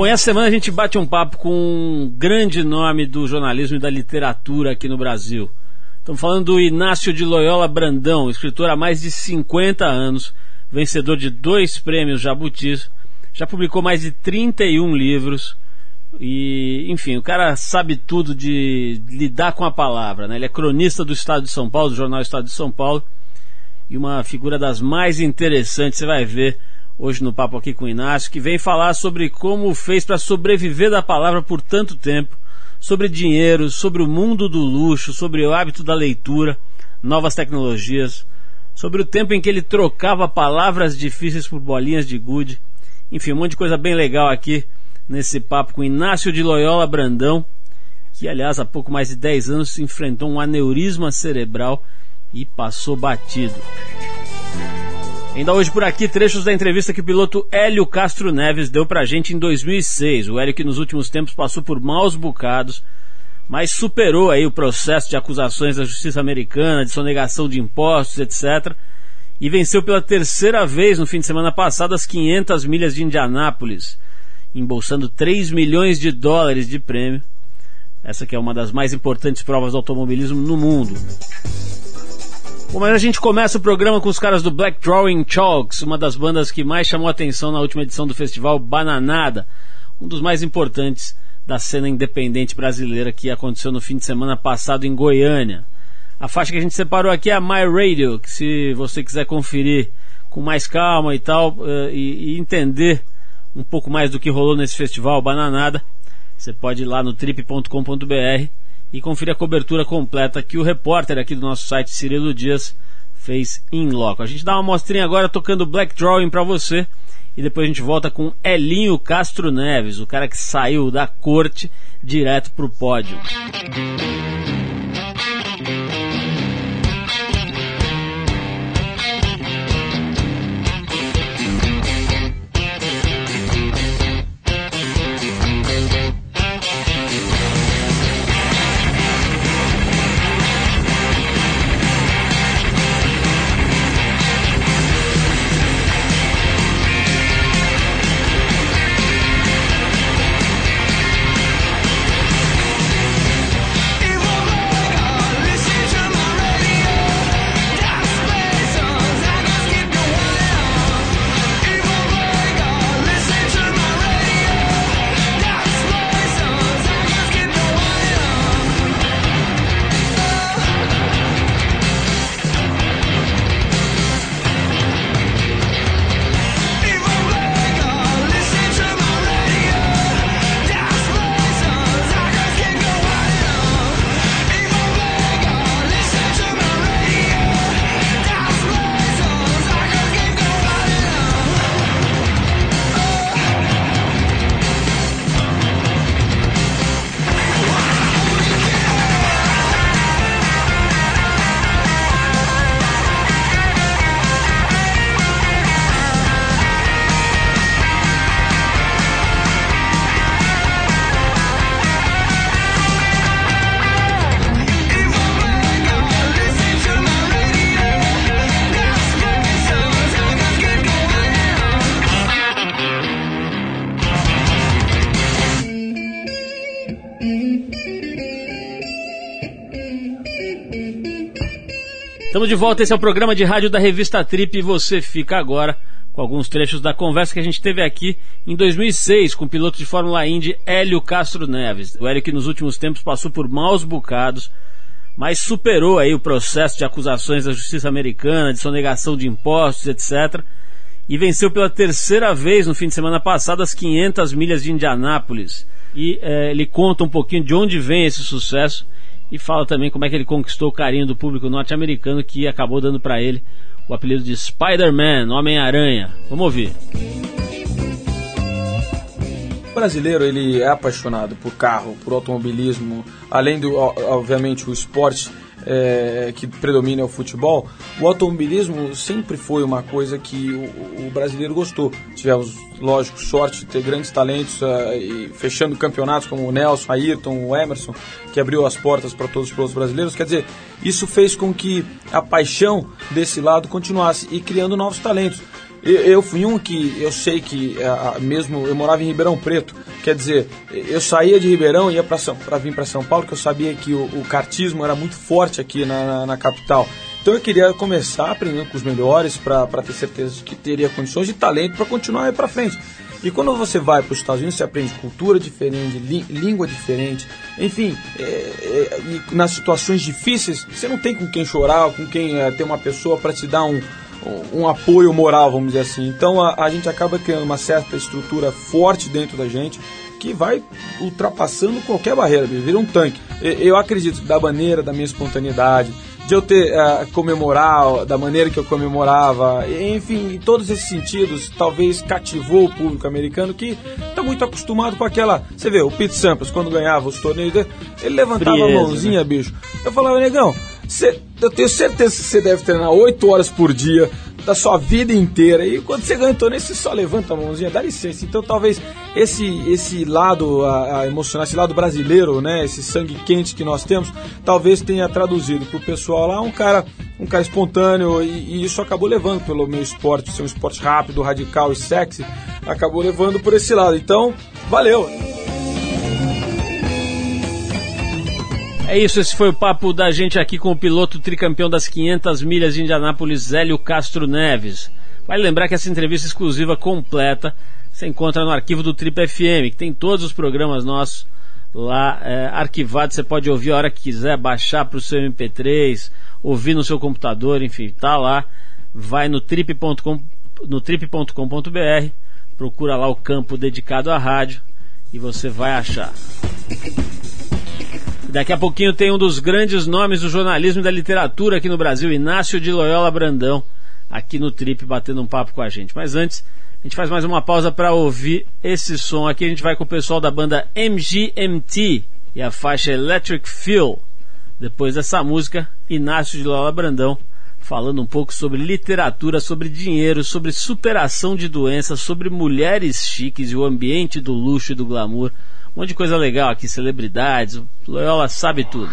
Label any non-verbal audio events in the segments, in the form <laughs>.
Bom, essa semana a gente bate um papo com um grande nome do jornalismo e da literatura aqui no Brasil. Estamos falando do Inácio de Loyola Brandão, escritor há mais de 50 anos, vencedor de dois prêmios Jabutis, já publicou mais de 31 livros e, enfim, o cara sabe tudo de lidar com a palavra, né? Ele é cronista do Estado de São Paulo, do jornal Estado de São Paulo, e uma figura das mais interessantes, você vai ver hoje no papo aqui com o Inácio, que vem falar sobre como fez para sobreviver da palavra por tanto tempo, sobre dinheiro, sobre o mundo do luxo, sobre o hábito da leitura, novas tecnologias, sobre o tempo em que ele trocava palavras difíceis por bolinhas de gude. Enfim, um monte de coisa bem legal aqui nesse papo com Inácio de Loyola Brandão, que aliás há pouco mais de 10 anos enfrentou um aneurisma cerebral e passou batido. Ainda hoje por aqui, trechos da entrevista que o piloto Hélio Castro Neves deu pra gente em 2006. O Hélio que nos últimos tempos passou por maus bocados, mas superou aí o processo de acusações da justiça americana, de sonegação de impostos, etc. E venceu pela terceira vez no fim de semana passado as 500 milhas de Indianápolis, embolsando 3 milhões de dólares de prêmio. Essa que é uma das mais importantes provas do automobilismo no mundo. Bom, mas a gente começa o programa com os caras do Black Drawing Chalks, uma das bandas que mais chamou atenção na última edição do festival Bananada, um dos mais importantes da cena independente brasileira que aconteceu no fim de semana passado em Goiânia. A faixa que a gente separou aqui é a My Radio, que se você quiser conferir com mais calma e tal, uh, e, e entender um pouco mais do que rolou nesse festival Bananada, você pode ir lá no trip.com.br e conferir a cobertura completa que o repórter aqui do nosso site, Cirilo Dias, fez em loco. A gente dá uma mostrinha agora tocando Black Drawing para você e depois a gente volta com Elinho Castro Neves, o cara que saiu da corte direto pro pódio. Estamos de volta, esse é o programa de rádio da revista Trip e você fica agora com alguns trechos da conversa que a gente teve aqui em 2006 com o piloto de Fórmula Indy Hélio Castro Neves. O Hélio que nos últimos tempos passou por maus bocados, mas superou aí o processo de acusações da justiça americana, de sonegação de impostos, etc. E venceu pela terceira vez no fim de semana passado as 500 milhas de Indianápolis. E é, ele conta um pouquinho de onde vem esse sucesso e fala também como é que ele conquistou o carinho do público norte-americano que acabou dando para ele o apelido de Spider-Man, Homem-Aranha. Vamos ouvir. O brasileiro ele é apaixonado por carro, por automobilismo, além do obviamente o esporte é, que predomina é o futebol, o automobilismo sempre foi uma coisa que o, o brasileiro gostou. Tivemos, lógico, sorte de ter grandes talentos uh, e fechando campeonatos como o Nelson, Ayrton, o Emerson, que abriu as portas para todos os pilotos brasileiros. Quer dizer, isso fez com que a paixão desse lado continuasse e criando novos talentos. Eu, eu fui um que eu sei que mesmo eu morava em Ribeirão Preto Quer dizer, eu saía de Ribeirão e ia para vir para São Paulo, que eu sabia que o, o cartismo era muito forte aqui na, na, na capital. Então eu queria começar aprendendo com os melhores para ter certeza de que teria condições e talento para continuar aí para frente. E quando você vai para os Estados Unidos, você aprende cultura diferente, língua diferente, enfim, é, é, nas situações difíceis, você não tem com quem chorar, com quem é, ter uma pessoa para te dar um, um apoio moral, vamos dizer assim. Então a, a gente acaba criando uma certa estrutura forte dentro da gente que vai ultrapassando qualquer barreira, vira um tanque. Eu acredito da maneira, da minha espontaneidade, de eu ter uh, comemorar da maneira que eu comemorava, enfim, em todos esses sentidos, talvez cativou o público americano que está muito acostumado com aquela. Você vê, o Pete Sampras, quando ganhava os torneios, ele levantava Frieza, a mãozinha, né? bicho. Eu falava, negão, cê, eu tenho certeza que você deve treinar 8 horas por dia da sua vida inteira. E quando você ganha torneio, você só levanta a mãozinha, dá licença. Então talvez esse, esse lado a, a emocional, esse lado brasileiro, né, esse sangue quente que nós temos, talvez tenha traduzido para o pessoal lá um cara, um cara espontâneo. E, e, isso acabou levando pelo meu esporte, ser um esporte rápido, radical e sexy, acabou levando por esse lado. Então, valeu! É isso, esse foi o papo da gente aqui com o piloto tricampeão das 500 milhas de Indianápolis, Zélio Castro Neves. Vale lembrar que essa entrevista exclusiva completa você encontra no arquivo do Trip FM, que tem todos os programas nossos lá é, arquivados. Você pode ouvir a hora que quiser, baixar para o seu MP3, ouvir no seu computador, enfim, tá lá. Vai no trip.com no trip.com.br, procura lá o campo dedicado à rádio e você vai achar. Daqui a pouquinho tem um dos grandes nomes do jornalismo e da literatura aqui no Brasil, Inácio de Loyola Brandão, aqui no Trip, batendo um papo com a gente. Mas antes, a gente faz mais uma pausa para ouvir esse som aqui. A gente vai com o pessoal da banda MGMT e a faixa Electric Feel. Depois dessa música, Inácio de Loyola Brandão falando um pouco sobre literatura, sobre dinheiro, sobre superação de doenças, sobre mulheres chiques e o ambiente do luxo e do glamour. Um monte de coisa legal aqui, celebridades. O Loyola sabe tudo.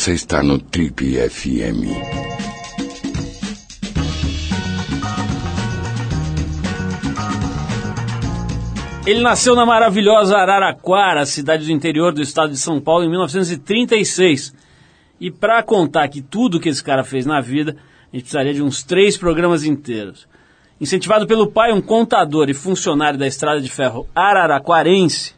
Você está no Trip FM. Ele nasceu na maravilhosa Araraquara, cidade do interior do estado de São Paulo, em 1936. E para contar aqui tudo que esse cara fez na vida, a gente precisaria de uns três programas inteiros. Incentivado pelo pai, um contador e funcionário da estrada de ferro araraquarense,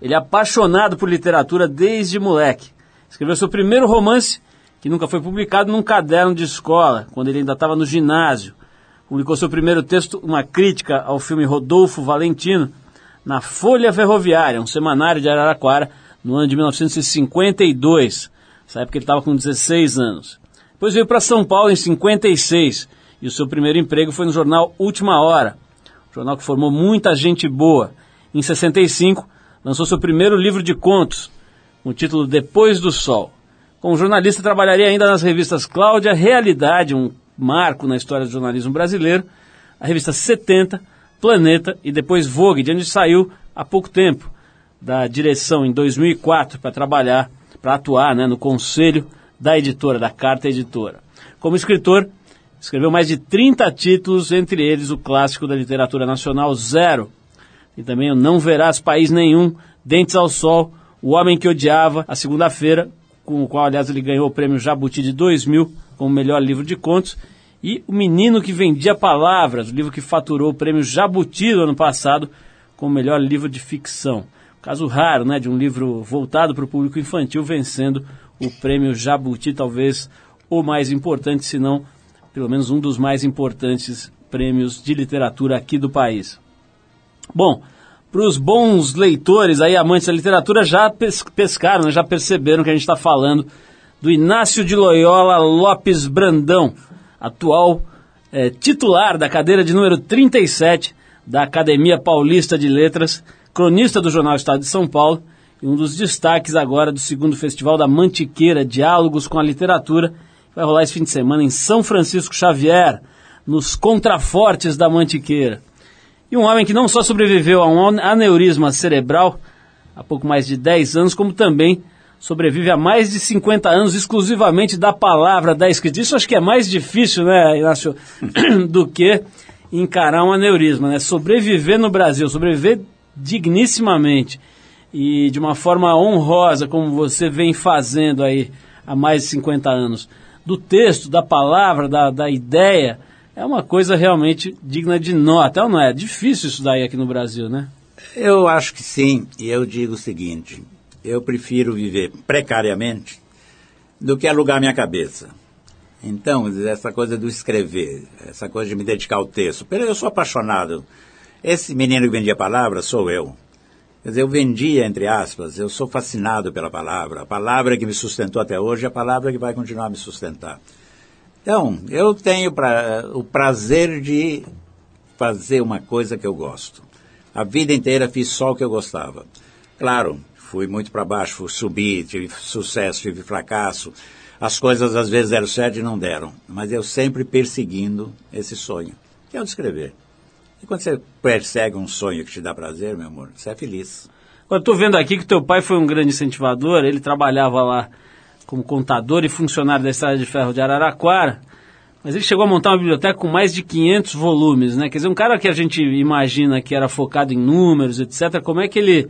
ele é apaixonado por literatura desde moleque. Escreveu seu primeiro romance, que nunca foi publicado, num caderno de escola, quando ele ainda estava no ginásio. Publicou seu primeiro texto, uma crítica ao filme Rodolfo Valentino, na Folha Ferroviária, um semanário de Araraquara, no ano de 1952. Nessa época ele estava com 16 anos. Depois veio para São Paulo em 56 e o seu primeiro emprego foi no jornal Última Hora, um jornal que formou muita gente boa. Em 65 lançou seu primeiro livro de contos, com o título Depois do Sol. Como jornalista trabalharia ainda nas revistas Cláudia, Realidade, um marco na história do jornalismo brasileiro, a revista 70, Planeta e depois Vogue, de onde saiu há pouco tempo da direção em 2004 para trabalhar, para atuar né, no conselho da editora, da Carta Editora. Como escritor, escreveu mais de 30 títulos, entre eles o clássico da literatura nacional Zero, e também o Não Verás País Nenhum, Dentes ao Sol, O Homem que Odiava, a segunda-feira, com o qual, aliás, ele ganhou o prêmio Jabuti de 2000 como melhor livro de contos, e O Menino que Vendia Palavras, o livro que faturou o prêmio Jabuti do ano passado como melhor livro de ficção. Caso raro, né, de um livro voltado para o público infantil vencendo o prêmio Jabuti, talvez o mais importante, se não pelo menos um dos mais importantes prêmios de literatura aqui do país. Bom, para os bons leitores aí, amantes da literatura, já pescaram, né, já perceberam que a gente está falando do Inácio de Loyola Lopes Brandão, atual é, titular da cadeira de número 37 da Academia Paulista de Letras, cronista do Jornal Estado de São Paulo e um dos destaques agora do segundo Festival da Mantiqueira, Diálogos com a Literatura, que vai rolar esse fim de semana em São Francisco Xavier, nos contrafortes da Mantiqueira. E um homem que não só sobreviveu a um aneurisma cerebral há pouco mais de 10 anos, como também sobrevive há mais de 50 anos exclusivamente da palavra, da escrita. Isso acho que é mais difícil, né, Inácio, <coughs> do que encarar um aneurisma, né? Sobreviver no Brasil, sobreviver dignissimamente e de uma forma honrosa, como você vem fazendo aí há mais de 50 anos, do texto, da palavra, da, da ideia, é uma coisa realmente digna de nota, ou não é? Difícil isso daí aqui no Brasil, né? Eu acho que sim, e eu digo o seguinte: eu prefiro viver precariamente do que alugar minha cabeça. Então, essa coisa do escrever, essa coisa de me dedicar ao texto. Eu sou apaixonado. Esse menino que vendia palavras sou eu. Quer dizer, eu vendia, entre aspas, eu sou fascinado pela palavra. A palavra que me sustentou até hoje é a palavra que vai continuar a me sustentar. Então, eu tenho pra, o prazer de fazer uma coisa que eu gosto. A vida inteira fiz só o que eu gostava. Claro, fui muito para baixo, fui subir, tive sucesso, tive fracasso. As coisas às vezes deram certo e não deram, mas eu sempre perseguindo esse sonho, que é o de escrever. E quando você persegue um sonho que te dá prazer, meu amor, você é feliz. Eu estou vendo aqui que teu pai foi um grande incentivador, ele trabalhava lá como contador e funcionário da Estrada de Ferro de Araraquara, mas ele chegou a montar uma biblioteca com mais de 500 volumes, né? Quer dizer, um cara que a gente imagina que era focado em números, etc., como é que ele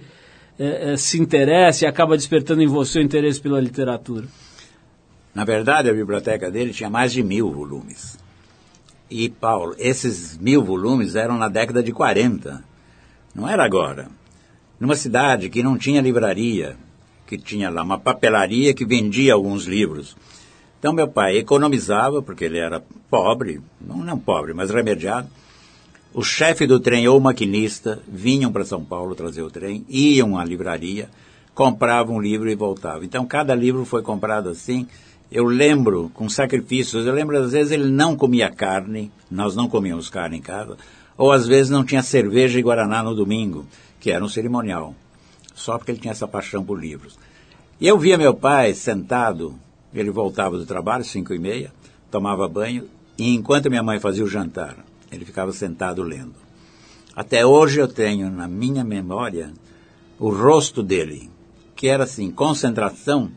é, é, se interessa e acaba despertando em você o interesse pela literatura? Na verdade, a biblioteca dele tinha mais de mil volumes. E, Paulo, esses mil volumes eram na década de 40. Não era agora. Numa cidade que não tinha livraria, que tinha lá uma papelaria que vendia alguns livros. Então, meu pai economizava, porque ele era pobre, não, não pobre, mas remediado, o chefe do trem ou o maquinista vinham para São Paulo trazer o trem, iam à livraria, compravam um livro e voltavam. Então, cada livro foi comprado assim. Eu lembro, com sacrifícios, eu lembro às vezes ele não comia carne, nós não comíamos carne em casa, ou às vezes não tinha cerveja e guaraná no domingo, que era um cerimonial, só porque ele tinha essa paixão por livros. E eu via meu pai sentado, ele voltava do trabalho, cinco e meia, tomava banho, e enquanto minha mãe fazia o jantar, ele ficava sentado lendo. Até hoje eu tenho na minha memória o rosto dele, que era assim, concentração.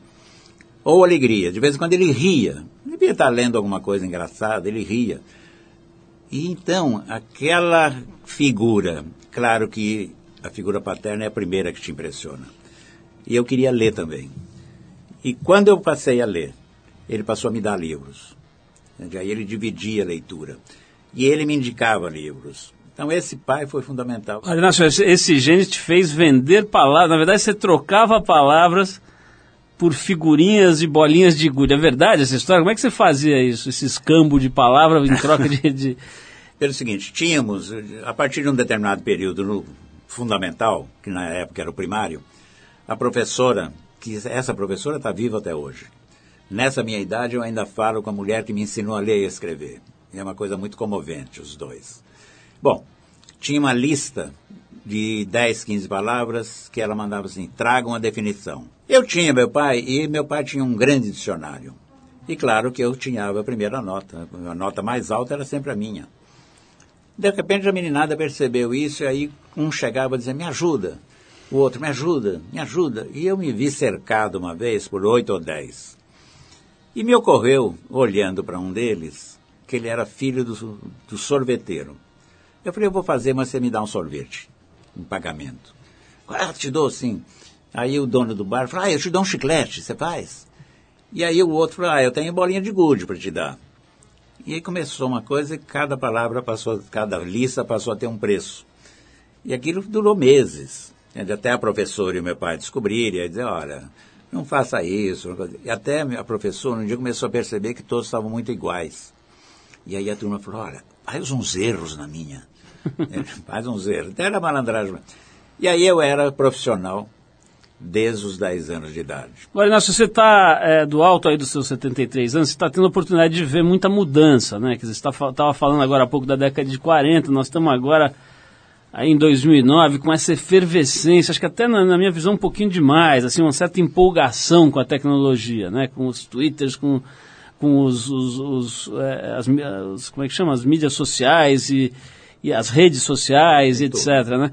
ou alegria. De vez em quando ele ria. Ele devia estar lendo alguma coisa engraçada, ele ria. E então, aquela figura, claro que a figura paterna é a primeira que te impressiona. E eu queria ler também. E quando eu passei a ler, ele passou a me dar livros. Aí ele dividia a leitura. E ele me indicava livros. Então esse pai foi fundamental. Inácio, esse gênio te fez vender palavras. Na verdade, você trocava palavras por figurinhas e bolinhas de gude. É verdade essa história? Como é que você fazia isso? Esse escambo de palavras em troca de, de... <laughs> Pelo seguinte, tínhamos, a partir de um determinado período no fundamental, que na época era o primário, a professora, que essa professora está viva até hoje. Nessa minha idade eu ainda falo com a mulher que me ensinou a ler e escrever. É uma coisa muito comovente, os dois. Bom, tinha uma lista de 10, 15 palavras que ela mandava assim, tragam a definição. Eu tinha meu pai e meu pai tinha um grande dicionário. E claro que eu tinha a primeira nota. A nota mais alta era sempre a minha. De repente a meninada percebeu isso e aí um chegava a dizer, me ajuda. O outro, me ajuda, me ajuda. E eu me vi cercado uma vez por oito ou dez. E me ocorreu, olhando para um deles, que ele era filho do, do sorveteiro. Eu falei, eu vou fazer, mas você me dá um sorvete, um pagamento. Ah, te dou sim. Aí o dono do bar falou, ah, eu te dou um chiclete, você faz? E aí o outro falou, ah, eu tenho bolinha de gude para te dar. E aí começou uma coisa e cada palavra passou, cada lista passou a ter um preço. E aquilo durou meses. Até a professora e o meu pai descobrirem, e dizer, olha, não faça isso. E até a professora um dia começou a perceber que todos estavam muito iguais. E aí a turma falou, olha, faz uns erros na minha. <laughs> faz uns erros. Até era malandragem. E aí eu era profissional desde os 10 anos de idade. Agora, Inácio, você está é, do alto aí dos seus 73 anos, você está tendo a oportunidade de ver muita mudança, né? Dizer, você estava tá, falando agora há pouco da década de 40, nós estamos agora aí em 2009 com essa efervescência, acho que até na, na, minha visão um pouquinho demais, assim, uma certa empolgação com a tecnologia, né? Com os twitters, com, com os, os, os, é, as, as, como é que chama, as mídias sociais e e as redes sociais, etc. Né?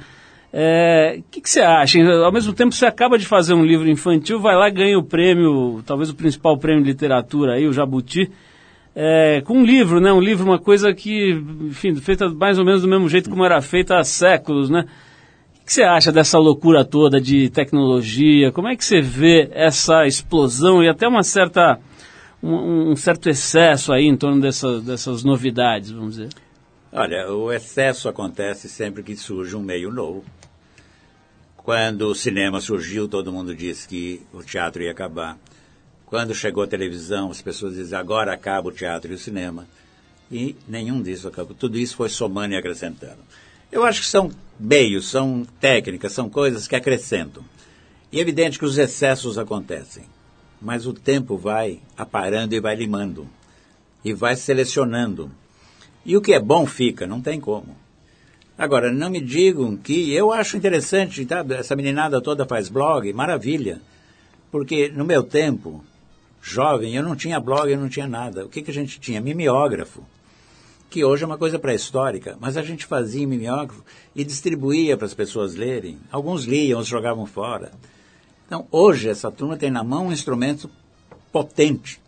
O é, que, que, você acha? Ao mesmo tempo, você acaba de fazer um livro infantil, vai lá ganha o prêmio, talvez o principal prêmio de literatura aí, o Jabuti, é, com um livro, né? Um livro, uma coisa que, enfim, feita mais ou menos do mesmo jeito como era feita há séculos, né? O que você acha dessa loucura toda de tecnologia? Como é que você vê essa explosão e até uma certa, um, um certo excesso aí em torno dessa, dessas novidades, vamos dizer? Olha, o excesso acontece sempre que surge um meio novo. Quando o cinema surgiu, todo mundo disse que o teatro ia acabar. Quando chegou a televisão, as pessoas dizem agora acaba o teatro e o cinema. E nenhum disso acabou. Tudo isso foi somando e acrescentando. Eu acho que são meios, são técnicas, são coisas que acrescentam. E é evidente que os excessos acontecem. Mas o tempo vai aparando e vai limando. E vai selecionando e o que é bom fica, não tem como. Agora, não me digam que eu acho interessante, tá? essa meninada toda faz blog, maravilha. Porque no meu tempo, jovem, eu não tinha blog, eu não tinha nada. O que, que a gente tinha? Mimeógrafo. Que hoje é uma coisa pré-histórica, mas a gente fazia mimeógrafo e distribuía para as pessoas lerem. Alguns liam, outros jogavam fora. Então, hoje, essa turma tem na mão um instrumento potente.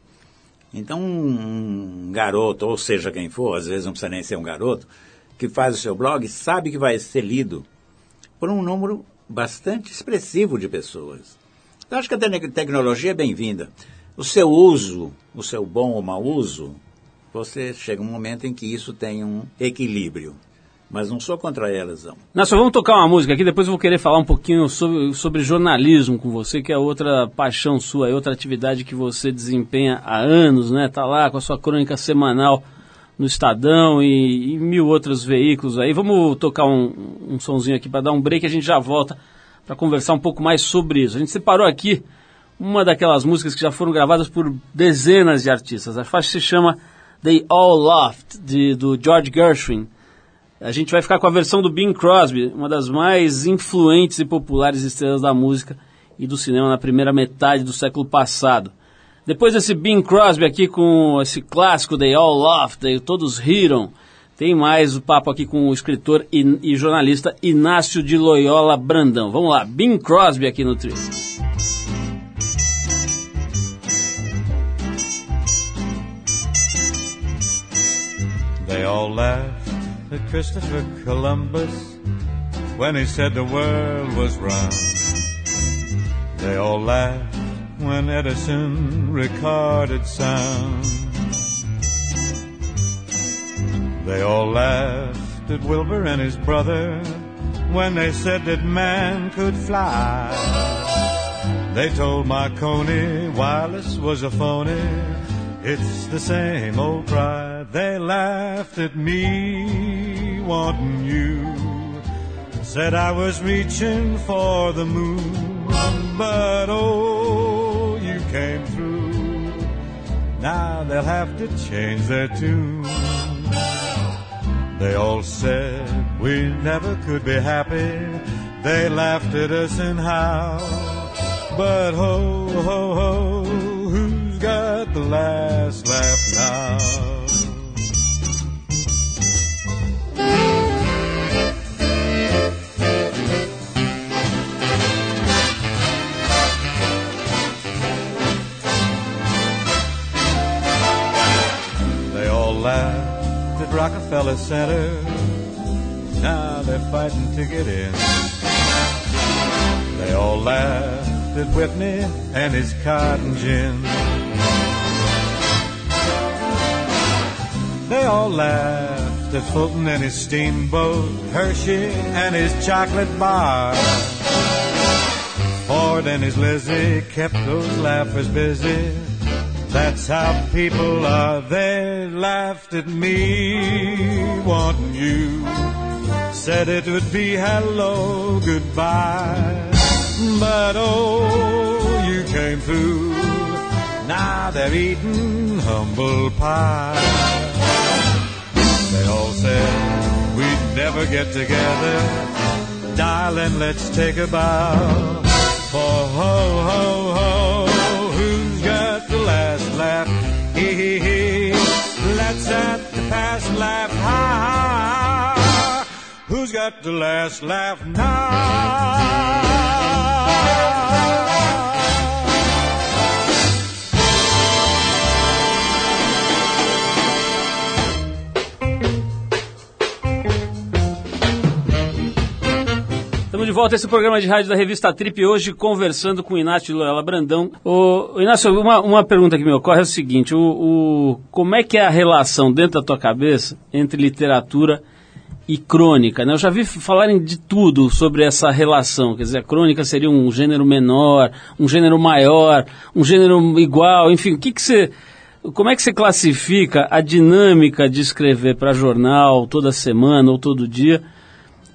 Então, um garoto, ou seja quem for, às vezes não precisa nem ser um garoto, que faz o seu blog, sabe que vai ser lido por um número bastante expressivo de pessoas. Eu acho que a tecnologia é bem-vinda. O seu uso, o seu bom ou mau uso, você chega um momento em que isso tem um equilíbrio mas não sou contra elas, não. Nós só vamos tocar uma música aqui, depois eu vou querer falar um pouquinho sobre, sobre jornalismo com você, que é outra paixão sua, é outra atividade que você desempenha há anos, né? Tá lá com a sua crônica semanal no Estadão e, e mil outros veículos aí. Vamos tocar um, um sonzinho aqui para dar um break a gente já volta para conversar um pouco mais sobre isso. A gente separou aqui uma daquelas músicas que já foram gravadas por dezenas de artistas. A faixa se chama They All Laughed, de, do George Gershwin. A gente vai ficar com a versão do Bing Crosby, uma das mais influentes e populares estrelas da música e do cinema na primeira metade do século passado. Depois desse Bing Crosby aqui com esse clássico They All Laughed, They Todos Riram, tem mais o papo aqui com o escritor e, e jornalista Inácio de Loyola Brandão. Vamos lá, Bing Crosby aqui no trio. They all laughed at Christopher Columbus when he said the world was round. They all laughed when Edison recorded sound. They all laughed at Wilbur and his brother when they said that man could fly. They told Marconi wireless was a phony. It's the same old cry. They laughed at me wanting you. Said I was reaching for the moon, but oh, came through. Now they'll have to change their tune. They all said we never could be happy. They laughed at us and how. But ho, ho, ho, who's got the last laugh now? Rockefeller Center. Now they're fighting to get in. They all laughed at Whitney and his cotton gin. They all laughed at Fulton and his steamboat, Hershey and his chocolate bar. Ford and his Lizzie kept those laughers busy. That's how people are. They laughed at me, wanting you. Said it would be hello, goodbye. But oh, you came through. Now they're eating humble pie. They all said we'd never get together. Darling, let's take a bow. For ho, ho, ho, past laugh. Ha. Who's got the last laugh now? Estamos de volta a esse programa de rádio da revista Trip, hoje conversando com o Inácio de Loyola Brandão. O, Inácio, uma, uma pergunta que me ocorre é o seguinte, o, o, como é que é a relação dentro da tua cabeça entre literatura e crônica? Né? Eu já vi falarem de tudo sobre essa relação, quer dizer, a crônica seria um gênero menor, um gênero maior, um gênero igual, enfim, o que, que você... Como é que você classifica a dinâmica de escrever para jornal toda semana ou todo dia?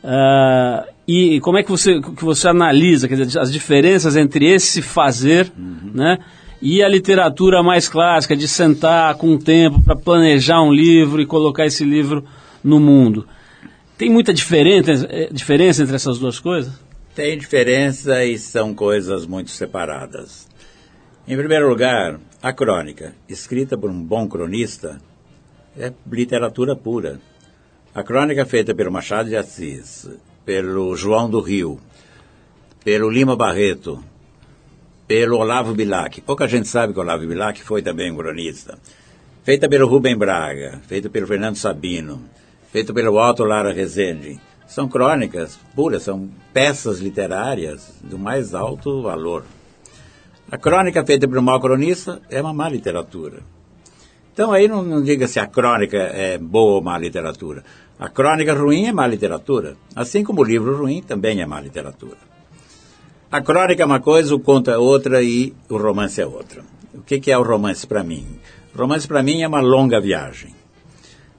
Uh, e como é que você, que você analisa quer dizer, as diferenças entre esse fazer uhum. né, e a literatura mais clássica, de sentar com o tempo para planejar um livro e colocar esse livro no mundo? Tem muita diferença, eh, diferença entre essas duas coisas? Tem diferença e são coisas muito separadas. Em primeiro lugar, a crônica, escrita por um bom cronista, é literatura pura. A crônica feita pelo Machado de Assis, pelo João do Rio, pelo Lima Barreto, pelo Olavo Bilac. Pouca gente sabe que o Olavo Bilac foi também um cronista. Feita pelo Rubem Braga, feita pelo Fernando Sabino, feita pelo Otto Lara Rezende. São crônicas puras, são peças literárias do mais alto valor. A crônica feita por um mau cronista é uma má literatura. Então aí não, não diga se a crônica é boa ou má literatura. A crônica ruim é má literatura, assim como o livro ruim também é má literatura. A crônica é uma coisa, o conto é outra e o romance é outra. O que, é o romance para mim? O romance para mim é uma longa viagem.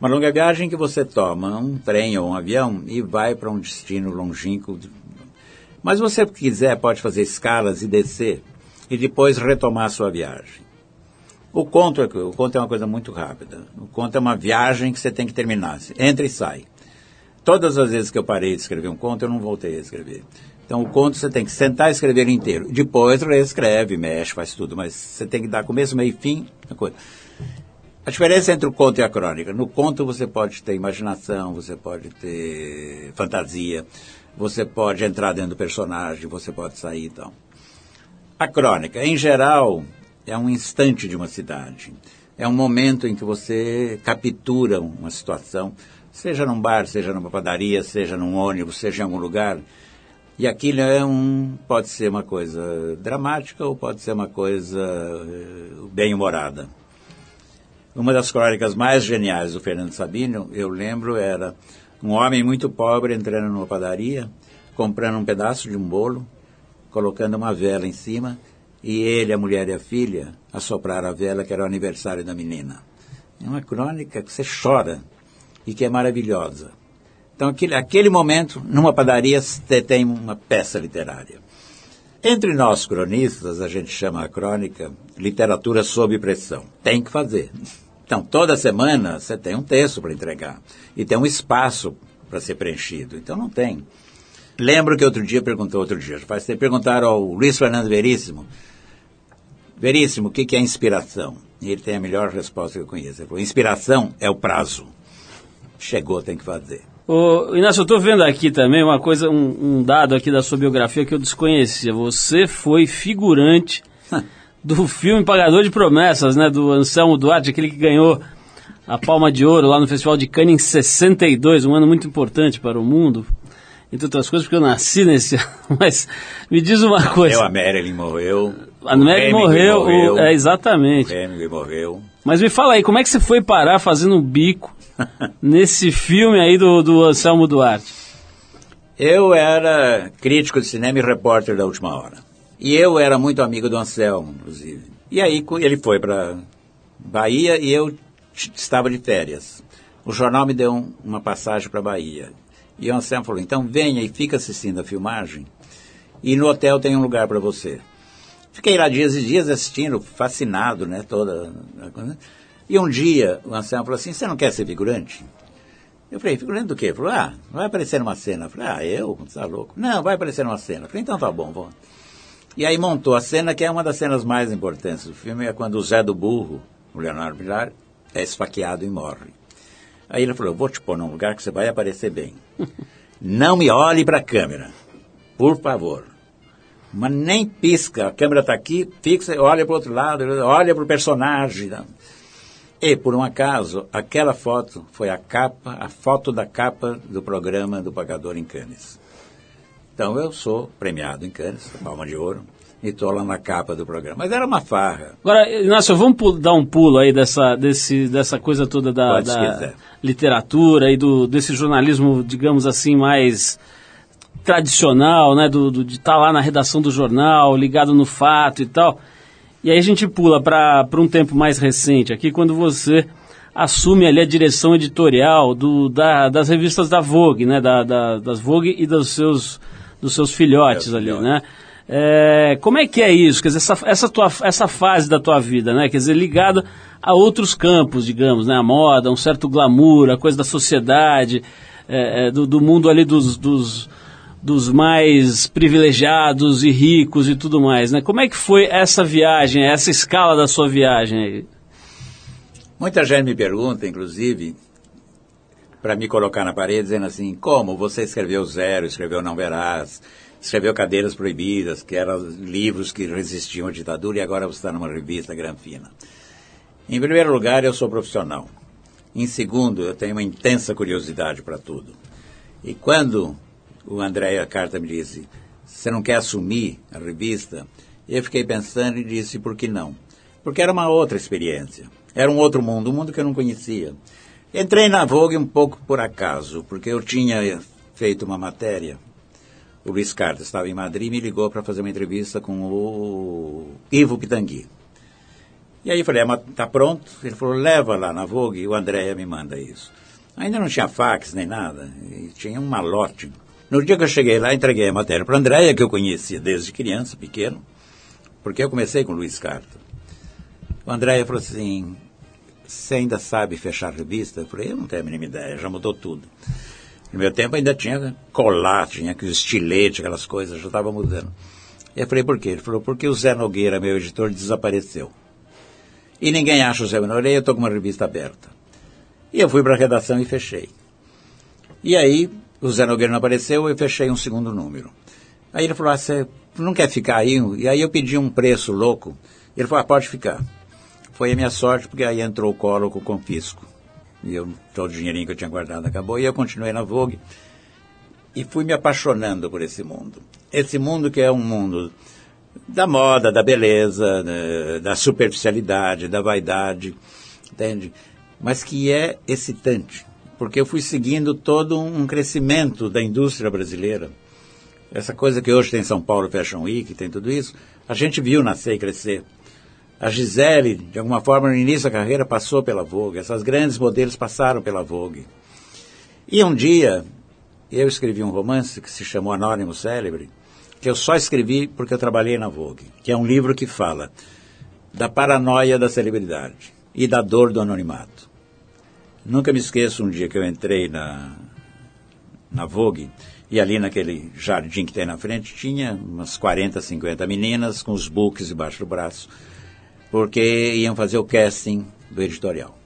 Uma longa viagem que você toma um trem ou um avião e vai para um destino longínquo. Mas você quiser, pode fazer escalas e descer e depois retomar sua viagem. O conto, é, o conto é uma coisa muito rápida. O conto é uma viagem que você tem que terminar. Entra e sai. Todas as vezes que eu parei de escrever um conto, eu não voltei a escrever. Então, o conto você tem que sentar e escrever inteiro. Depois reescreve, mexe, faz tudo. Mas você tem que dar começo, meio e fim. A, coisa. a diferença entre o conto e a crônica. No conto você pode ter imaginação, você pode ter fantasia, você pode entrar dentro do personagem, você pode sair e então. tal. A crônica, em geral, é um instante de uma cidade. É um momento em que você captura uma situação, seja num bar, seja numa padaria, seja num ônibus, seja em algum lugar. E aquilo é um, pode ser uma coisa dramática ou pode ser uma coisa eh, bem-humorada. Uma das crônicas mais geniais do Fernando Sabino, eu lembro, era um homem muito pobre entrando numa padaria, comprando um pedaço de um bolo, colocando uma vela em cima, e ele, a mulher e a filha assopraram a vela, que era o aniversário da menina. É uma crônica que você chora e que é maravilhosa. Então, aquele, aquele momento, numa padaria, tem uma peça literária. Entre nós cronistas, a gente chama a crônica literatura sob pressão. Tem que fazer. Então, toda semana você tem um texto para entregar e tem um espaço para ser preenchido. Então, não tem. Lembro que outro dia perguntou, outro dia, faz tempo, perguntaram ao Luiz Fernando Veríssimo, Veríssimo, o que, é inspiração? E ele tem a melhor resposta que eu conheço. Ele falou, inspiração é o prazo. Chegou, tem que fazer. Ô, Inácio, eu estou vendo aqui também uma coisa, um, um, dado aqui da sua biografia que eu desconhecia. Você foi figurante do filme Pagador de Promessas, né? Do Anselmo Duarte, aquele que ganhou a Palma de Ouro lá no Festival de Cannes em 62, um ano muito importante para o mundo. Entre outras coisas, porque eu nasci nesse <laughs> ano. Mas me diz uma coisa. Eu, a Marilyn morreu. A morreu, morreu o, é, exatamente. Hemingway morreu. Mas me fala aí, como é que você foi parar fazendo um bico <laughs> nesse filme aí do, do Anselmo Duarte? Eu era crítico de cinema e repórter da última hora. E eu era muito amigo do Anselmo, inclusive. E aí ele foi para Bahia e eu estava de férias. O jornal me deu um, uma passagem para Bahia. E o Anselmo falou, então venha e fica assistindo a filmagem e no hotel tem um lugar para você. Fiquei lá dias e dias assistindo, fascinado, né, toda. E um dia o Anselmo falou assim, você não quer ser figurante? Eu falei, figurante do quê? Ele falou, ah, vai aparecer numa cena. Eu falei, ah, eu? Você tá louco? Não, vai aparecer numa cena. Eu falei, então tá bom, vamos. E aí montou a cena, que é uma das cenas mais importantes do filme, é quando o Zé do Burro, o Leonardo Pilar, é esfaqueado e morre. Aí ele falou, vou te pôr num lugar que você vai aparecer bem. <laughs> Não me olhe para a câmera, por favor. Mas nem pisca, a câmera está aqui, fixa, olha para o outro lado, olha para o personagem. E, por um acaso, aquela foto foi a capa, a foto da capa do programa do Pagador em Cannes. Então eu sou premiado em Cannes, Palma de Ouro, e estou lá na capa do programa. Mas era uma farra. Agora, Inácio, vamos dar um pulo aí dessa, desse, dessa coisa toda da, da literatura e do, desse jornalismo, digamos assim, mais tradicional, né? Do, do de estar tá lá na redação do jornal, ligado no fato e tal. E aí a gente pula para um tempo mais recente, aqui quando você assume ali a direção editorial do, da, das revistas da Vogue, né? Da, da, das Vogue e dos seus, dos seus filhotes ali, filhotes. né? É, como é que é isso? Quer dizer, essa, essa, tua, essa fase da tua vida, né? Quer dizer, ligada a outros campos, digamos, né? A moda, um certo glamour, a coisa da sociedade, é, é, do, do, mundo ali dos, dos dos mais privilegiados e ricos e tudo mais, né? Como é que foi essa viagem, essa escala da sua viagem? Muita gente me pergunta, inclusive, para me colocar na parede, dizendo assim, como você escreveu Zero, escreveu Não Verás, escreveu Cadeiras Proibidas, que eram livros que resistiam à ditadura, e agora você está numa revista granfina. Em primeiro lugar, eu sou profissional. Em segundo, eu tenho uma intensa curiosidade para tudo. E quando o André Carta me disse, você não quer assumir a revista? Eu fiquei pensando e disse, por que não? Porque era uma outra experiência. Era um outro mundo, um mundo que eu não conhecia. Entrei na Vogue um pouco por acaso, porque eu tinha feito uma matéria. O Luiz Carta estava em Madrid e me ligou para fazer uma entrevista com o Ivo Pitangui. E aí eu falei, está tá pronto? Ele falou, leva lá na Vogue e o Andréia me manda isso. Ainda não tinha fax nem nada, tinha um malote. No dia que eu cheguei lá, entreguei a matéria para a Andréia, que eu conhecia desde criança, pequeno, porque eu comecei com o Luiz Carta. O Andréia falou assim, você ainda sabe fechar revista? Eu falei, eu não tenho a mínima ideia, já mudou tudo. No meu tempo ainda tinha colar, tinha aqueles estiletes, aquelas coisas, já estava mudando. Eu falei, por quê? Ele falou, porque o Zé Nogueira, meu editor, desapareceu. E ninguém acha o Zé Nogueira, eu estou com uma revista aberta. E eu fui para a redação e fechei. E aí, o Zé Nogueira não apareceu, eu fechei um segundo número. Aí ele falou, ah, você não quer ficar aí? E aí eu pedi um preço louco. Ele falou, ah, pode ficar. Foi a minha sorte, porque aí entrou o colo com o confisco. E eu, todo o dinheirinho que eu tinha guardado acabou. E eu continuei na Vogue. E fui me apaixonando por esse mundo. Esse mundo que é um mundo da moda, da beleza, né, da superficialidade, da vaidade, entende? Mas que é excitante, porque eu fui seguindo todo um crescimento da indústria brasileira. Essa coisa que hoje tem São Paulo Fashion Week, tem tudo isso, a gente viu nascer e crescer. A Gisele, de alguma forma, no início da carreira, passou pela Vogue. Essas grandes modelos passaram pela Vogue. E um dia, eu escrevi um romance que se chamou Anônimo Célebre, que eu só escrevi porque eu trabalhei na Vogue, que é um livro que fala da paranoia da celebridade e da dor do anonimato. Nunca me esqueço um dia que eu entrei na, na Vogue e ali naquele jardim que tem na frente tinha umas 40, 50 meninas com os books debaixo do braço, porque iam fazer o casting do editorial.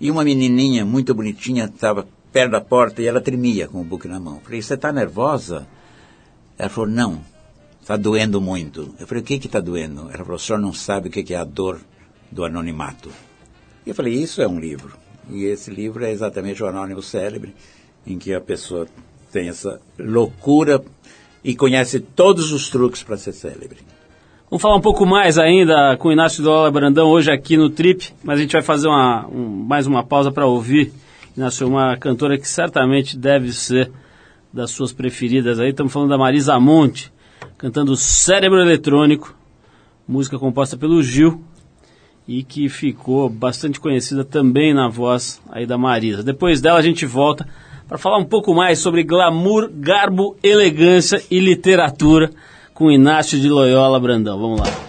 E uma menininha muito bonitinha estava perto da porta e ela tremia com o book na mão. Falei, você está nervosa? Ela falou, não, está doendo muito. Eu falei, o que que está doendo? Ela falou, o senhor não sabe o que que é a dor do anonimato. E eu falei, isso é um livro. E esse livro é exatamente o Anônimo Célebre, em que a pessoa tem essa loucura e conhece todos os truques para ser célebre. Vamos falar um pouco mais ainda com o Inácio Dola Brandão hoje aqui no Trip, mas a gente vai fazer uma, um, mais uma pausa para ouvir. Inácio, uma cantora que certamente deve ser das suas preferidas aí. Estamos falando da Marisa Monte, cantando Cérebro Eletrônico, música composta pelo Gil e que ficou bastante conhecida também na voz aí da Marisa. Depois dela a gente volta para falar um pouco mais sobre glamour, garbo, elegância e literatura com Inácio de Loyola Brandão. Vamos lá.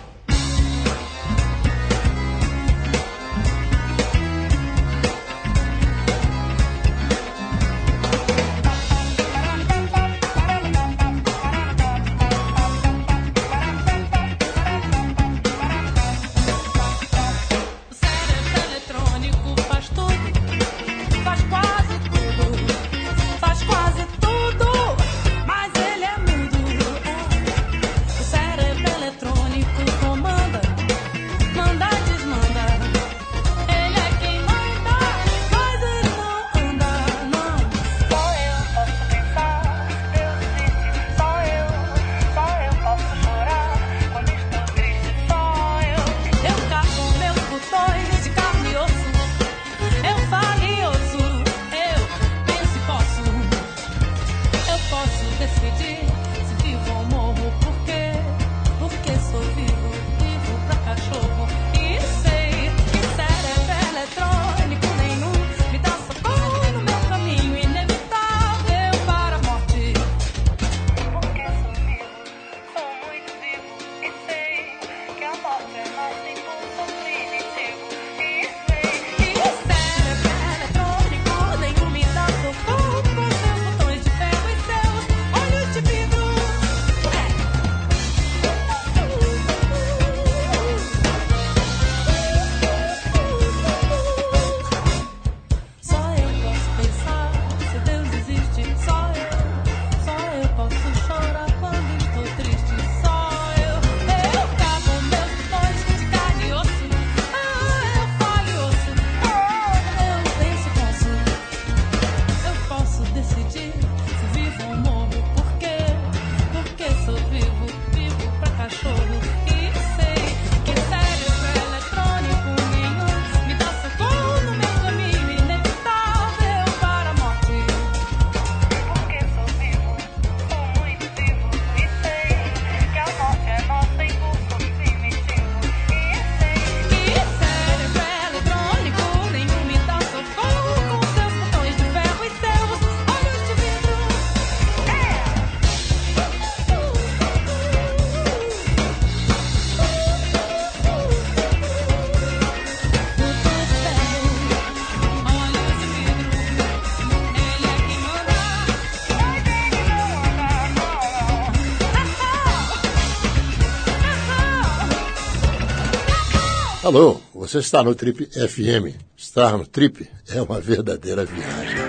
Alô, você está no Trip FM. Estar no Trip é uma verdadeira viagem.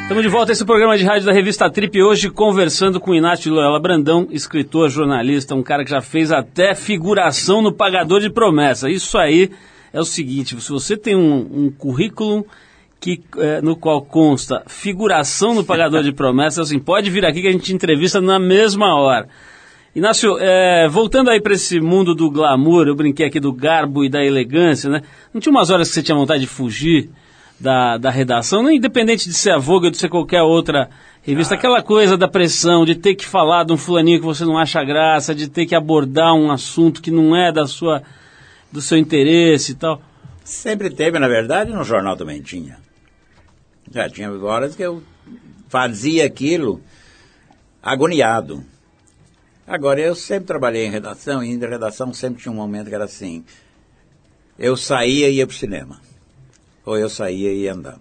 Estamos de volta a esse programa de rádio da revista Trip, hoje conversando com Inácio Loyola Brandão, escritor, jornalista, um cara que já fez até figuração no Pagador de Promessa. Isso aí é o seguinte, se você tem um, um currículo que, é, no qual consta figuração no Pagador de Promessas, assim, pode vir aqui que a gente entrevista na mesma hora. Inácio, é, voltando aí para esse mundo do glamour, eu brinquei aqui do garbo e da elegância, né? Não tinha umas horas que você tinha vontade de fugir da, da redação, independente de ser a Vogue ou de ser qualquer outra revista, ah. aquela coisa da pressão, de ter que falar de um fulaninho que você não acha graça, de ter que abordar um assunto que não é da sua, do seu interesse e tal. Sempre teve, na verdade, no jornal também tinha. Já tinha horas que eu fazia aquilo agoniado Agora, eu sempre trabalhei em redação, e em redação sempre tinha um momento que era assim. Eu saía e ia para o cinema. Ou eu saía e ia andar.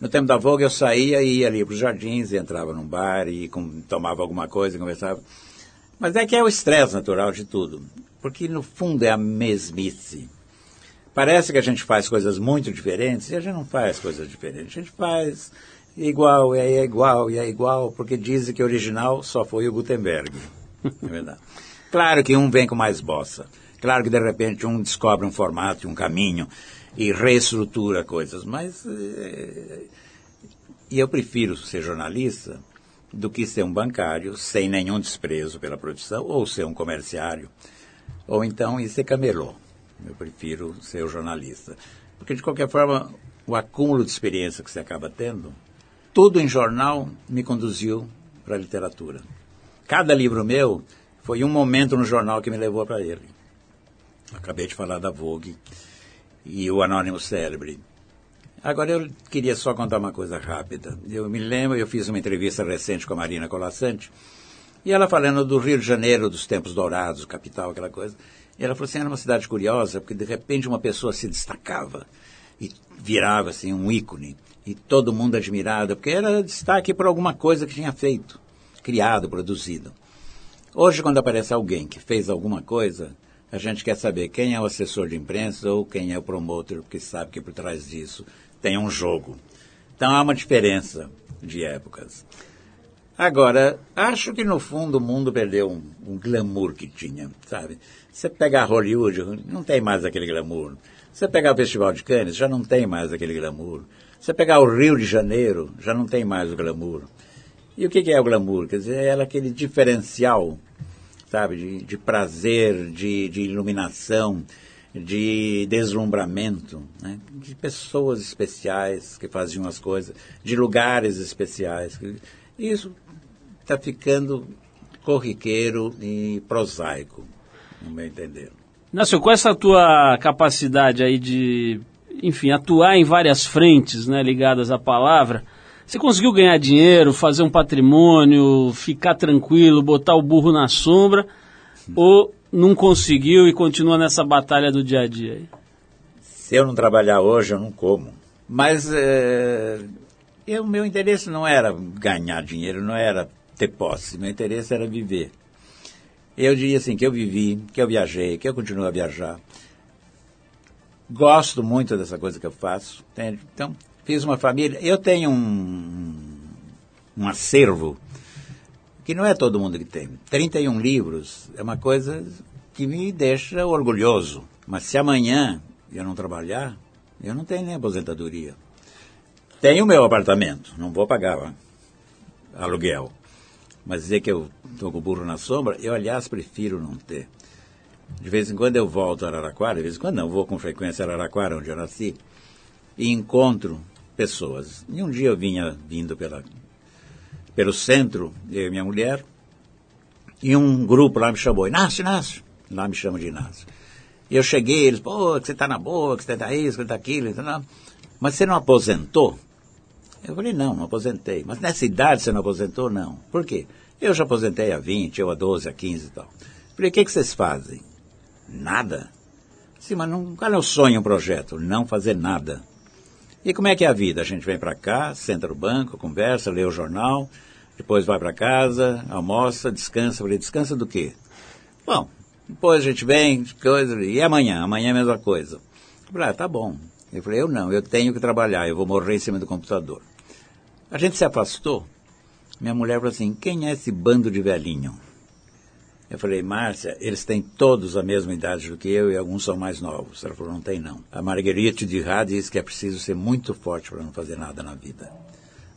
No tempo da Vogue, eu saía e ia ali para os jardins, entrava num bar, e com, tomava alguma coisa e conversava. Mas é que é o estresse natural de tudo. Porque, no fundo, é a mesmice. Parece que a gente faz coisas muito diferentes, e a gente não faz coisas diferentes. A gente faz igual, e é igual, e é igual, porque dizem que original só foi o Gutenberg. <laughs> É verdade. Claro que um vem com mais bossa. Claro que de repente um descobre um formato, um caminho e reestrutura coisas. Mas é, e eu prefiro ser jornalista do que ser um bancário sem nenhum desprezo pela profissão ou ser um comerciário ou então ir ser camelô. Eu prefiro ser o jornalista. Porque, de qualquer forma, o acúmulo de experiência que você acaba tendo, tudo em jornal me conduziu para a literatura. Cada livro meu foi um momento no jornal que me levou para ele. Acabei de falar da Vogue e o Anônimo Célebre. Agora eu queria só contar uma coisa rápida. Eu me lembro, eu fiz uma entrevista recente com a Marina Colassante, e ela falando do Rio de Janeiro, dos tempos dourados, capital, aquela coisa. E ela falou assim, era uma cidade curiosa, porque de repente uma pessoa se destacava e virava assim um ícone, e todo mundo admirado, porque era destaque por alguma coisa que tinha feito criado, produzido. Hoje, quando aparece alguém que fez alguma coisa, a gente quer saber quem é o assessor de imprensa ou quem é o promotor, porque sabe que por trás disso tem um jogo. Então há uma diferença de épocas. Agora, acho que no fundo o mundo perdeu um, um glamour que tinha, sabe? Você pegar Hollywood, não tem mais aquele glamour. Você pegar o Festival de Cannes, já não tem mais aquele glamour. Você pegar o Rio de Janeiro, já não tem mais o glamour. E o que é o glamour? Quer dizer, é aquele diferencial, sabe, de, de prazer, de, de, iluminação, de deslumbramento, né? de pessoas especiais que faziam as coisas, de lugares especiais. Isso está ficando corriqueiro e prosaico, no meu entender. Nácio, com essa tua capacidade aí de, enfim, atuar em várias frentes né, ligadas à palavra, você conseguiu ganhar dinheiro, fazer um patrimônio, ficar tranquilo, botar o burro na sombra, ou não conseguiu e continua nessa batalha do dia a dia? Se eu não trabalhar hoje, eu não como. Mas é, o meu interesse não era ganhar dinheiro, não era ter posse. Meu interesse era viver. Eu diria assim, que eu vivi, que eu viajei, que eu continuo a viajar. Gosto muito dessa coisa que eu faço. Entende? Então, fiz uma família. Eu tenho um, um acervo que não é todo mundo que tem. 31 livros é uma coisa que me deixa orgulhoso. Mas se amanhã eu não trabalhar, eu não tenho nem aposentadoria. Tenho o meu apartamento, não vou pagar aluguel. Mas dizer que eu estou com o burro na sombra, eu, aliás, prefiro não ter. De vez em quando eu volto a Araraquara, de vez em quando não, vou com frequência a Araraquara, onde eu nasci, e encontro pessoas. E um dia eu vinha vindo pela, pelo centro, eu e minha mulher, e um grupo lá me chamou, Inácio, Inácio. Lá me chamam de Inácio. E eu cheguei, eles, pô, que você está na boa, que você está isso, que você está aquilo, mas você não aposentou? Eu falei, não, não aposentei. Mas nessa idade você não aposentou? Não. Por quê? Eu já aposentei há 20, eu há 12, há 15 e tal. Falei, o que, que vocês fazem? Nada. Sim, mas não, qual é o sonho, o projeto? Não fazer nada. E como é que é a vida? A gente vem para cá, senta no banco, conversa, lê o jornal, depois vai para casa, almoça, descansa. Falei, descansa do quê? Bom, depois a gente vem, coisa, e amanhã? Amanhã é a mesma coisa. Falei, ah, tá bom. Eu falei, eu não, eu tenho que trabalhar, eu vou morrer em cima do computador. A gente se afastou. Minha mulher falou assim: quem é esse bando de velhinho? Eu falei, Márcia, eles têm todos a mesma idade do que eu e alguns são mais novos. Ela falou, não tem não. A Marguerite de Rá diz que é preciso ser muito forte para não fazer nada na vida.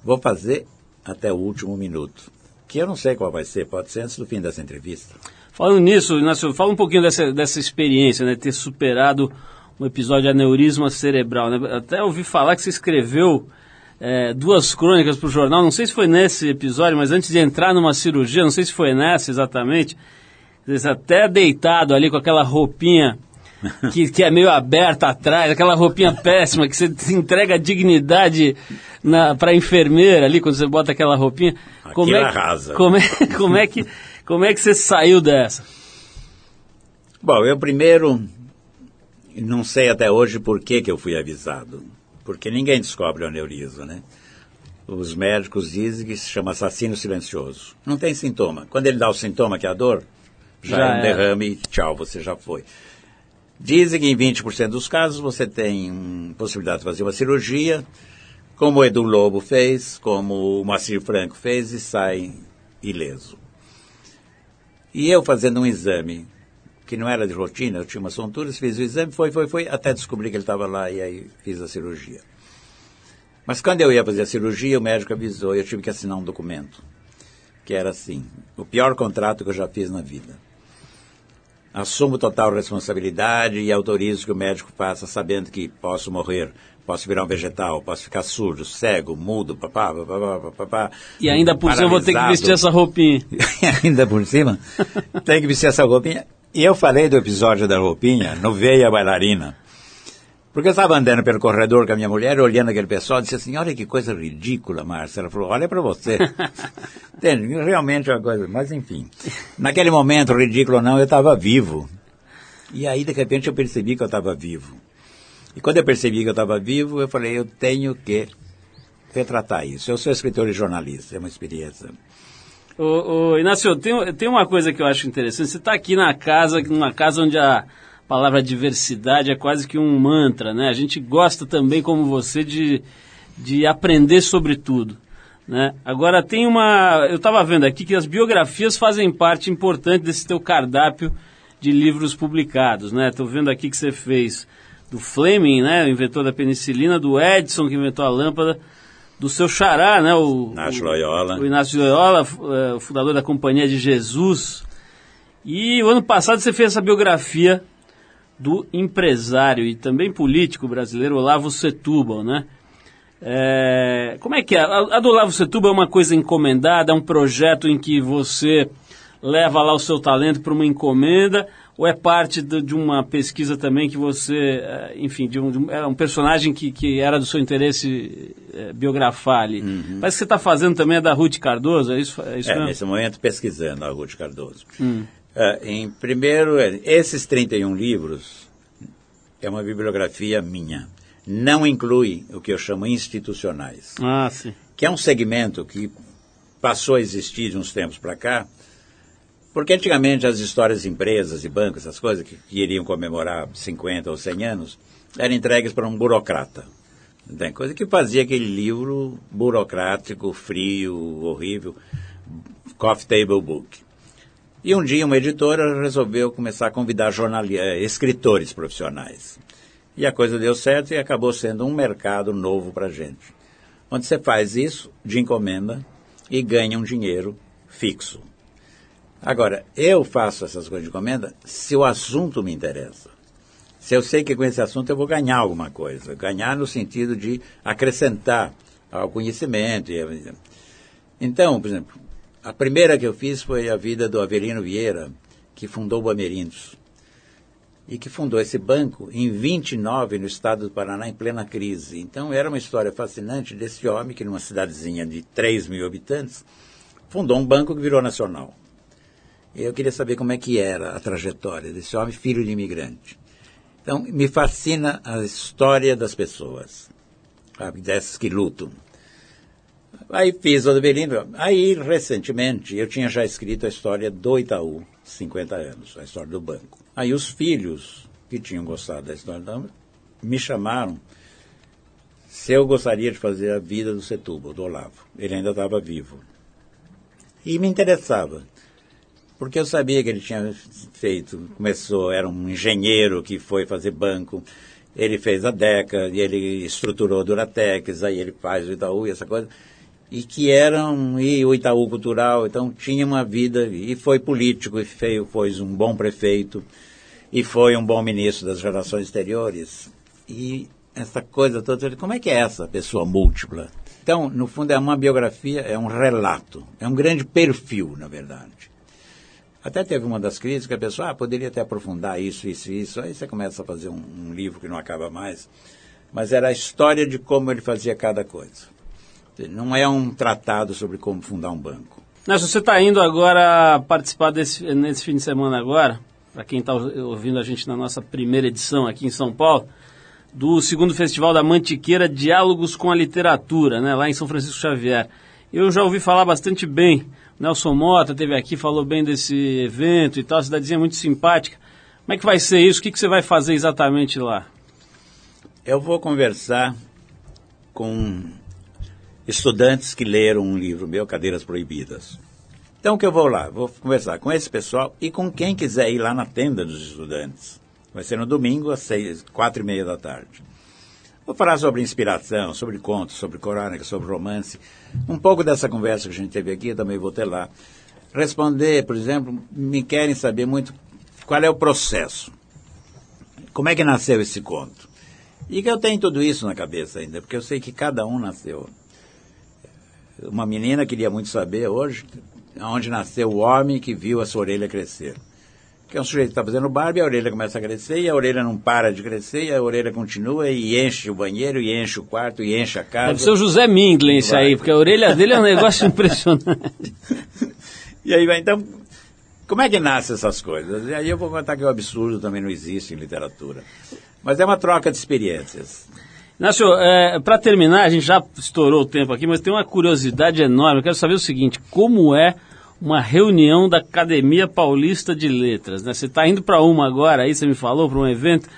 Vou fazer até o último minuto. Que eu não sei qual vai ser, pode ser antes do fim dessa entrevista. Falando nisso, Inácio, fala um pouquinho dessa, dessa experiência, né? Ter superado um episódio de aneurisma cerebral. Né? Até ouvi falar que você escreveu é, duas crônicas para o jornal, não sei se foi nesse episódio, mas antes de entrar numa cirurgia, não sei se foi nessa exatamente, até deitado ali com aquela roupinha <laughs> que, que é meio aberta atrás, aquela roupinha péssima que você <laughs> entrega dignidade para a enfermeira ali quando você bota aquela roupinha. Como é, arrasa. Como é, <laughs> como, é que, como é que você saiu dessa? Bom, eu primeiro não sei até hoje por que, que eu fui avisado. Porque ninguém descobre o aneurisma, né? Os médicos dizem que se chama assassino silencioso. Não tem sintoma. Quando ele dá o sintoma, que é a dor, já, já é um derrame e tchau, você já foi. Dizem que em 20% dos casos você tem possibilidade de fazer uma cirurgia, como o Edu Lobo fez, como o Macir Franco fez e sai ileso. E eu fazendo um exame, que não era de rotina, eu tinha uma tontura, fiz o exame, foi, foi, foi, até descobri que ele estava lá e aí fiz a cirurgia. Mas quando eu ia fazer a cirurgia, o médico avisou e eu tive que assinar um documento, que era assim, o pior contrato que eu já fiz na vida assumo total responsabilidade e autorizo que o médico faça sabendo que posso morrer, posso virar um vegetal, posso ficar surdo, cego, mudo, papá, papá, papá, papá E ainda por cima vou ter que vestir essa roupinha. <laughs> ainda por cima, <laughs> tem que vestir essa roupinha. E eu falei do episódio da roupinha no Veia Bailarina. Porque eu estava andando pelo corredor com a minha mulher, olhando aquele pessoal, disse assim, olha que coisa ridícula, Márcia. Ela falou, olha para você. <laughs> Entende? Realmente é uma coisa, mas enfim. Naquele momento, ridículo ou não, eu estava vivo. E aí, de repente, eu percebi que eu estava vivo. E quando eu percebi que eu estava vivo, eu falei, eu tenho que retratar isso. Eu sou escritor e jornalista, é uma experiência. Ô, ô, Inácio, tem, tem uma coisa que eu acho interessante. Você está aqui na casa, numa casa onde a palavra diversidade é quase que um mantra, né? A gente gosta também, como você, de, de aprender sobre tudo. Né? Agora tem uma. Eu estava vendo aqui que as biografias fazem parte importante desse teu cardápio de livros publicados. Estou né? vendo aqui que você fez do Fleming, né? o inventor da penicilina, do Edison, que inventou a lâmpada, do seu xará, né? o, Inácio Loyola. O, o Inácio Loyola, é, o fundador da Companhia de Jesus. E o ano passado você fez essa biografia do empresário e também político brasileiro Olavo Setúbal, né? É, como é que é? A, a do Olavo Setúbal é uma coisa encomendada, é um projeto em que você leva lá o seu talento para uma encomenda ou é parte de, uma pesquisa também que você, é, enfim, de um, de um, é um personagem que, que era do seu interesse é, biografar ali. Uhum. Mas que você está fazendo também é da Ruth Cardoso, é isso? É, isso é nesse momento pesquisando a Ruth Cardoso. Hum. Uh, em primeiro, esses 31 livros é uma bibliografia minha. Não inclui o que eu chamo institucionais. Ah, sim. Que é um segmento que passou a existir de uns tempos para cá, porque antigamente as histórias de empresas e bancos, essas coisas que queriam comemorar 50 ou 100 anos, eram entregues para um burocrata. Tem coisa que fazia aquele livro burocrático, frio, horrível, coffee table book. E um dia uma editora resolveu começar a convidar eh, escritores profissionais. E a coisa deu certo e acabou sendo um mercado novo para a gente. Onde você faz isso de encomenda e ganha um dinheiro fixo. Agora, eu faço essas coisas de encomenda se o assunto me interessa. Se eu sei que com esse assunto eu vou ganhar alguma coisa. Ganhar no sentido de acrescentar ao conhecimento. Então, por exemplo, a primeira que eu fiz foi a vida do Avelino Vieira, que fundou o Bamerindos. E que fundou esse banco em 29 no estado do Paraná, em plena crise. Então era uma história fascinante desse homem que, numa cidadezinha de 3 mil habitantes, fundou um banco que virou nacional. Eu queria saber como é que era a trajetória desse homem, filho de imigrante. Então, me fascina a história das pessoas, sabe, dessas que lutam. Aí fiz o Avelino. Aí, recentemente, eu tinha já escrito a história do Itaú, 50 anos, a história do banco. Aí os filhos, que tinham gostado da história do me chamaram se eu gostaria de fazer a vida do Setúbal, do Olavo. Ele ainda estava vivo. E me interessava, porque eu sabia que ele tinha feito, começou, era um engenheiro que foi fazer banco, ele fez a DECA, ele estruturou Duratex, aí ele faz o Itaú e essa coisa, e que eram, e o Itaú Cultural, então tinha uma vida, e foi político, e feio, foi um bom prefeito, e foi um bom ministro das Relações Exteriores, e essa coisa toda, como é que é essa pessoa múltipla? Então, no fundo, é uma biografia, é um relato, é um grande perfil, na verdade. Até teve uma das críticas a pessoa ah, poderia até aprofundar isso, isso, isso. Aí você começa a fazer um, um, livro que não acaba mais. Mas era a história de como ele fazia cada coisa. Não é um tratado sobre como fundar um banco. Nelson, você está indo agora participar desse, nesse fim de semana agora, para quem está ouvindo a gente na nossa primeira edição aqui em São Paulo, do segundo festival da Mantiqueira Diálogos com a Literatura, né, lá em São Francisco Xavier. Eu já ouvi falar bastante bem. Nelson Mota teve aqui, falou bem desse evento e tal, a cidadezinha é muito simpática. Como é que vai ser isso? O que, que você vai fazer exatamente lá? Eu vou conversar com estudantes que leram um livro meu, Cadeiras Proibidas. Então, que eu vou lá? Vou conversar com esse pessoal e com quem quiser ir lá na tenda dos estudantes. Vai ser no domingo, às seis, quatro e meia da tarde. Vou falar sobre inspiração, sobre contos, sobre crônica, sobre romance. Um pouco dessa conversa que a gente teve aqui, eu também vou ter lá. Responder, por exemplo, me querem saber muito qual é o processo. Como é que nasceu esse conto? E que eu tenho tudo isso na cabeça ainda, porque eu sei que cada um nasceu. Uma menina queria muito saber hoje onde nasceu o homem que viu a sua orelha crescer que é um sujeito que está fazendo barba e a orelha começa a crescer e a orelha não para de crescer e a orelha continua e enche o banheiro e enche o quarto e enche a casa. Ser o José Mindlin isso aí, porque a orelha dele é um negócio <laughs> impressionante. e aí vai, então, como é que nascem essas coisas? E aí eu vou contar que o absurdo também não existe em literatura. Mas é uma troca de experiências. Inácio, é, para terminar, a gente já estourou o tempo aqui, mas tem uma curiosidade enorme. Eu quero saber o seguinte: como é uma reunião da Academia Paulista de Letras. Né? Você está indo para uma agora, aí você me falou, para um evento.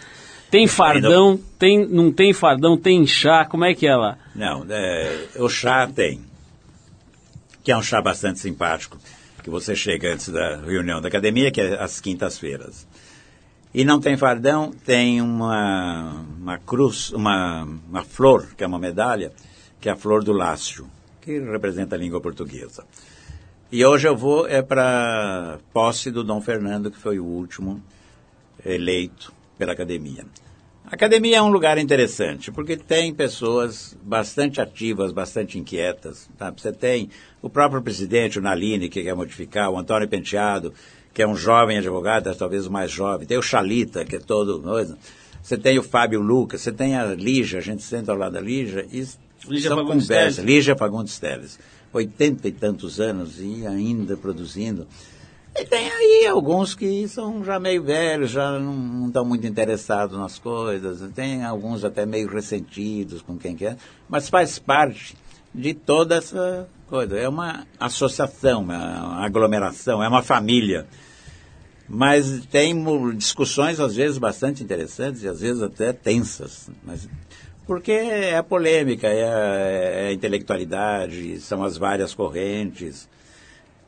Tem fardão, tem, não tem fardão, tem chá, como é que é lá? Não, é, o chá tem, que é um chá bastante simpático, que você chega antes da reunião da academia, que é às quintas-feiras. E não tem fardão, tem uma, uma cruz, uma, uma flor, que é uma medalha, que é a flor do lácio, que representa a língua portuguesa. E hoje eu vou é para posse do Dom Fernando, que foi o último eleito pela academia. A academia é um lugar interessante, porque tem pessoas bastante ativas, bastante inquietas. Tá? Você tem o próprio presidente, o Naline, que quer modificar, o Antônio Penteado, que é um jovem advogado, talvez o mais jovem. Tem o Chalita, que é todo. Você tem o Fábio Lucas, você tem a Lígia, a gente senta ao lado da Lígia e Lígia são Fagundes conversas. Lígia Fagundes Teles oitenta e tantos anos e ainda produzindo. E tem aí alguns que são já meio velhos, já não estão muito interessados nas coisas, tem alguns até meio ressentidos com quem quer, mas faz parte de toda essa coisa. É uma associação, é uma aglomeração, é uma família. Mas tem discussões às vezes bastante interessantes e às vezes até tensas. Mas porque é a polêmica, é a, é a, intelectualidade, são as várias correntes.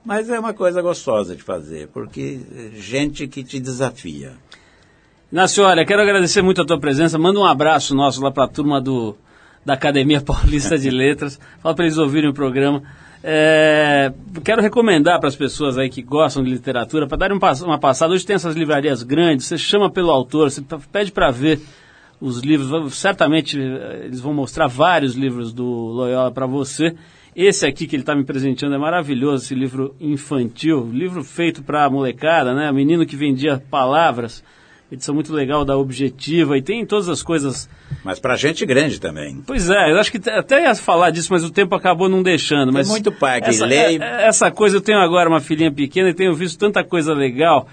Mas é uma coisa gostosa de fazer, porque gente que te desafia. Inácio, olha, quero agradecer muito a tua presença. Manda um abraço nosso lá para a turma do, da Academia <laughs> Paulista de Letras. Fala para eles ouvirem o programa. É, quero recomendar para as pessoas aí que gostam de literatura, para darem uma passada. Hoje tem essas livrarias grandes, você chama pelo autor, você pede para ver os livros, certamente eles vão mostrar vários livros do Loyola para você. Esse aqui que ele está me presenteando é maravilhoso, esse livro infantil, livro feito para a molecada, né? Menino que vendia palavras, edição muito legal da Objetiva e tem todas as coisas. Mas para gente grande também. Pois é, eu acho que até ia falar disso, mas o tempo acabou não deixando. Mas tem muito pai que essa, lê. É, essa coisa, eu tenho agora uma filhinha pequena e tenho visto tanta coisa legal.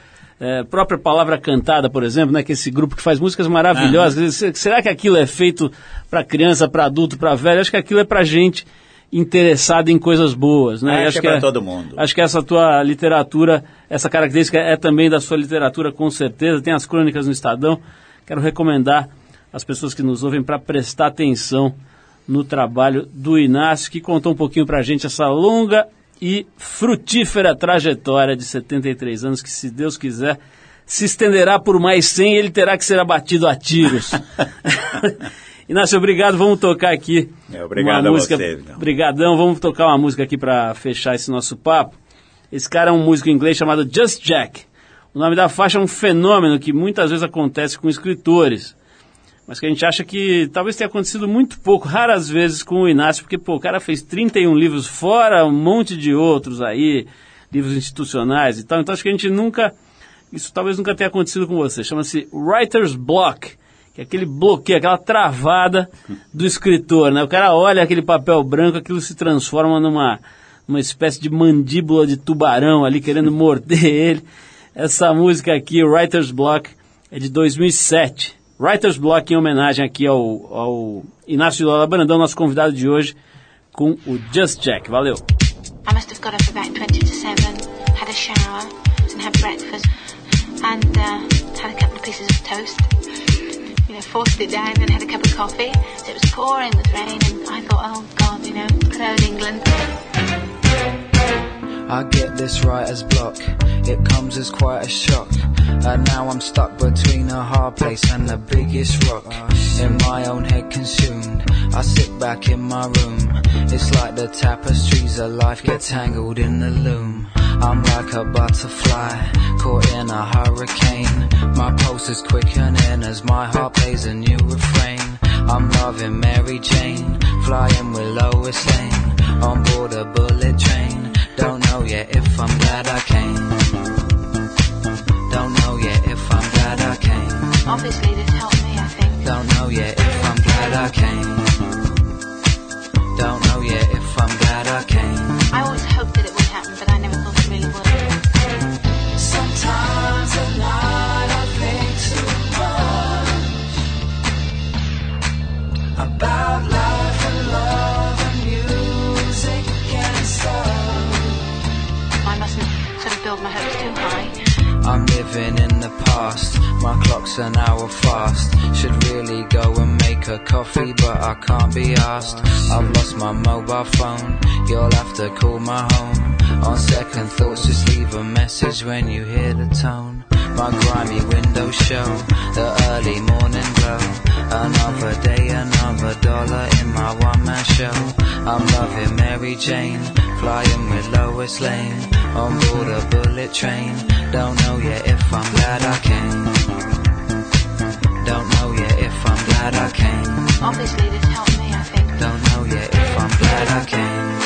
É, própria palavra cantada, por exemplo, né, que esse grupo que faz músicas maravilhosas. Uhum. Será que aquilo é feito para criança, para adulto, para velho? Acho que aquilo é para gente interessada em coisas boas, né? Acho, acho que é para todo mundo. Acho que essa tua literatura, essa característica é também da sua literatura, com certeza. Tem as crônicas no Estadão. Quero recomendar às pessoas que nos ouvem para prestar atenção no trabalho do Inácio, que contou um pouquinho pra gente essa longa e frutífera trajetória de 73 anos, que se Deus quiser se estenderá por mais 100 e ele terá que ser abatido a tiros. <laughs> Inácio, obrigado. Vamos tocar aqui. É, obrigado uma música. você, então. Obrigadão. Vamos tocar uma música aqui para fechar esse nosso papo. Esse cara é um músico inglês chamado Just Jack. O nome da faixa é um fenômeno que muitas vezes acontece com escritores. Mas que a gente acha que talvez tenha acontecido muito pouco, raras vezes com o Inácio, porque pô, o cara fez 31 livros, fora um monte de outros aí, livros institucionais e tal. Então acho que a gente nunca. Isso talvez nunca tenha acontecido com você. Chama-se Writer's Block que é aquele bloqueio, aquela travada do escritor, né? O cara olha aquele papel branco, aquilo se transforma numa, numa espécie de mandíbula de tubarão ali querendo morder ele. Essa música aqui, Writer's Block, é de 2007. Writer's Block em homenagem aqui ao, ao Inácio Lola Brandão, nosso convidado de hoje, com o Just Jack. Valeu! I must have got up about 20 to 7, had a shower and had breakfast and uh, had a couple of pieces of toast. You know, forced it down and had a cup of coffee. So it was pouring with rain and I thought, oh God, you know, clone England. I get this writer's block. It comes as quite a shock. And now I'm stuck between a hard place and the biggest rock. In my own head consumed. I sit back in my room. It's like the tapestries of life get tangled in the loom. I'm like a butterfly caught in a hurricane. My pulse is quickening as my heart plays a new refrain. I'm loving Mary Jane, flying with Lois Lane on board a bullet train. Don't know yet if I'm glad I came. Don't know yet if I'm glad I came. Obviously this helped me, I think. Don't know yet if I'm glad I came. Don't know yet if I'm glad I came. I always hoped coffee, but I can't be asked. I've lost my mobile phone, you'll have to call my home. On second thoughts, just leave a message when you hear the tone. My grimy windows show the early morning glow. Another day, another dollar in my one man show. I'm loving Mary Jane, flying with Lois Lane. On board a bullet train, don't know yet if I'm glad I came. Don't know glad I came. Obviously this helped me, I think. Don't know yet if I'm glad I came.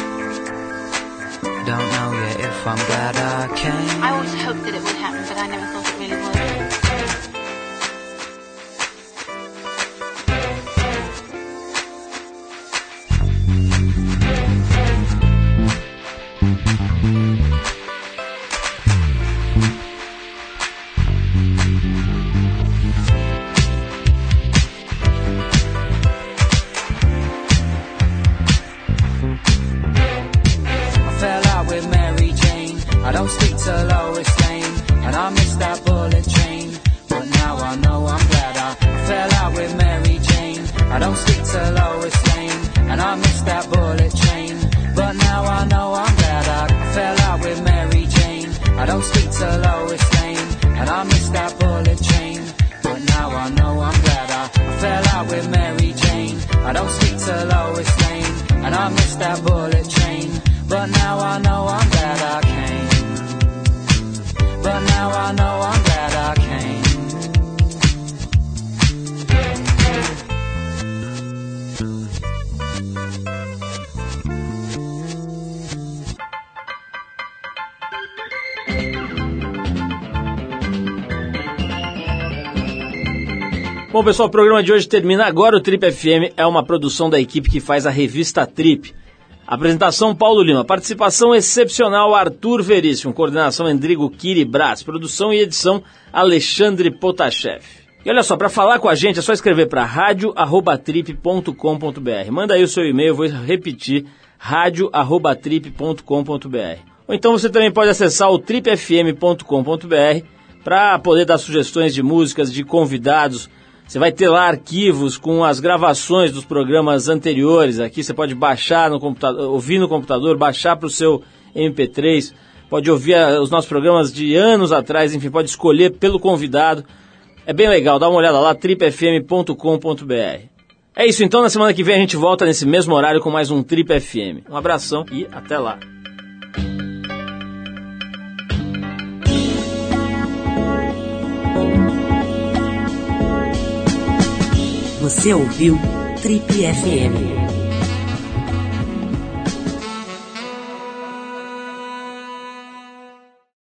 Don't know yet if I'm glad I came. I always hoped that it would happen, but I never thought it really would. I don't speak to Lois Lane, and I missed that bullet train. But now I know I'm glad I, I fell out with Mary Jane. I don't speak to Lois Lane, and I missed that bullet train. But now I know I'm glad I came. But now I know I'm Bom, pessoal, o programa de hoje termina agora. O Trip FM é uma produção da equipe que faz a revista Trip. Apresentação Paulo Lima, participação excepcional Arthur Veríssimo, coordenação Endrigo Kiri Brás, produção e edição Alexandre Potashev. E olha só, para falar com a gente é só escrever para radio@trip.com.br. Manda aí o seu e-mail, vou repetir, radio@trip.com.br. Ou então você também pode acessar o tripfm.com.br para poder dar sugestões de músicas, de convidados, Você vai ter lá arquivos com as gravações dos programas anteriores. Aqui você pode baixar no computador, ouvir no computador, baixar para o seu MP3. Pode ouvir os nossos programas de anos atrás, enfim, pode escolher pelo convidado. É bem legal, dá uma olhada lá, tripfm.com.br. É isso então, na semana que vem a gente volta nesse mesmo horário com mais um Trip FM. Um abração e até lá. Você ouviu Trip FM.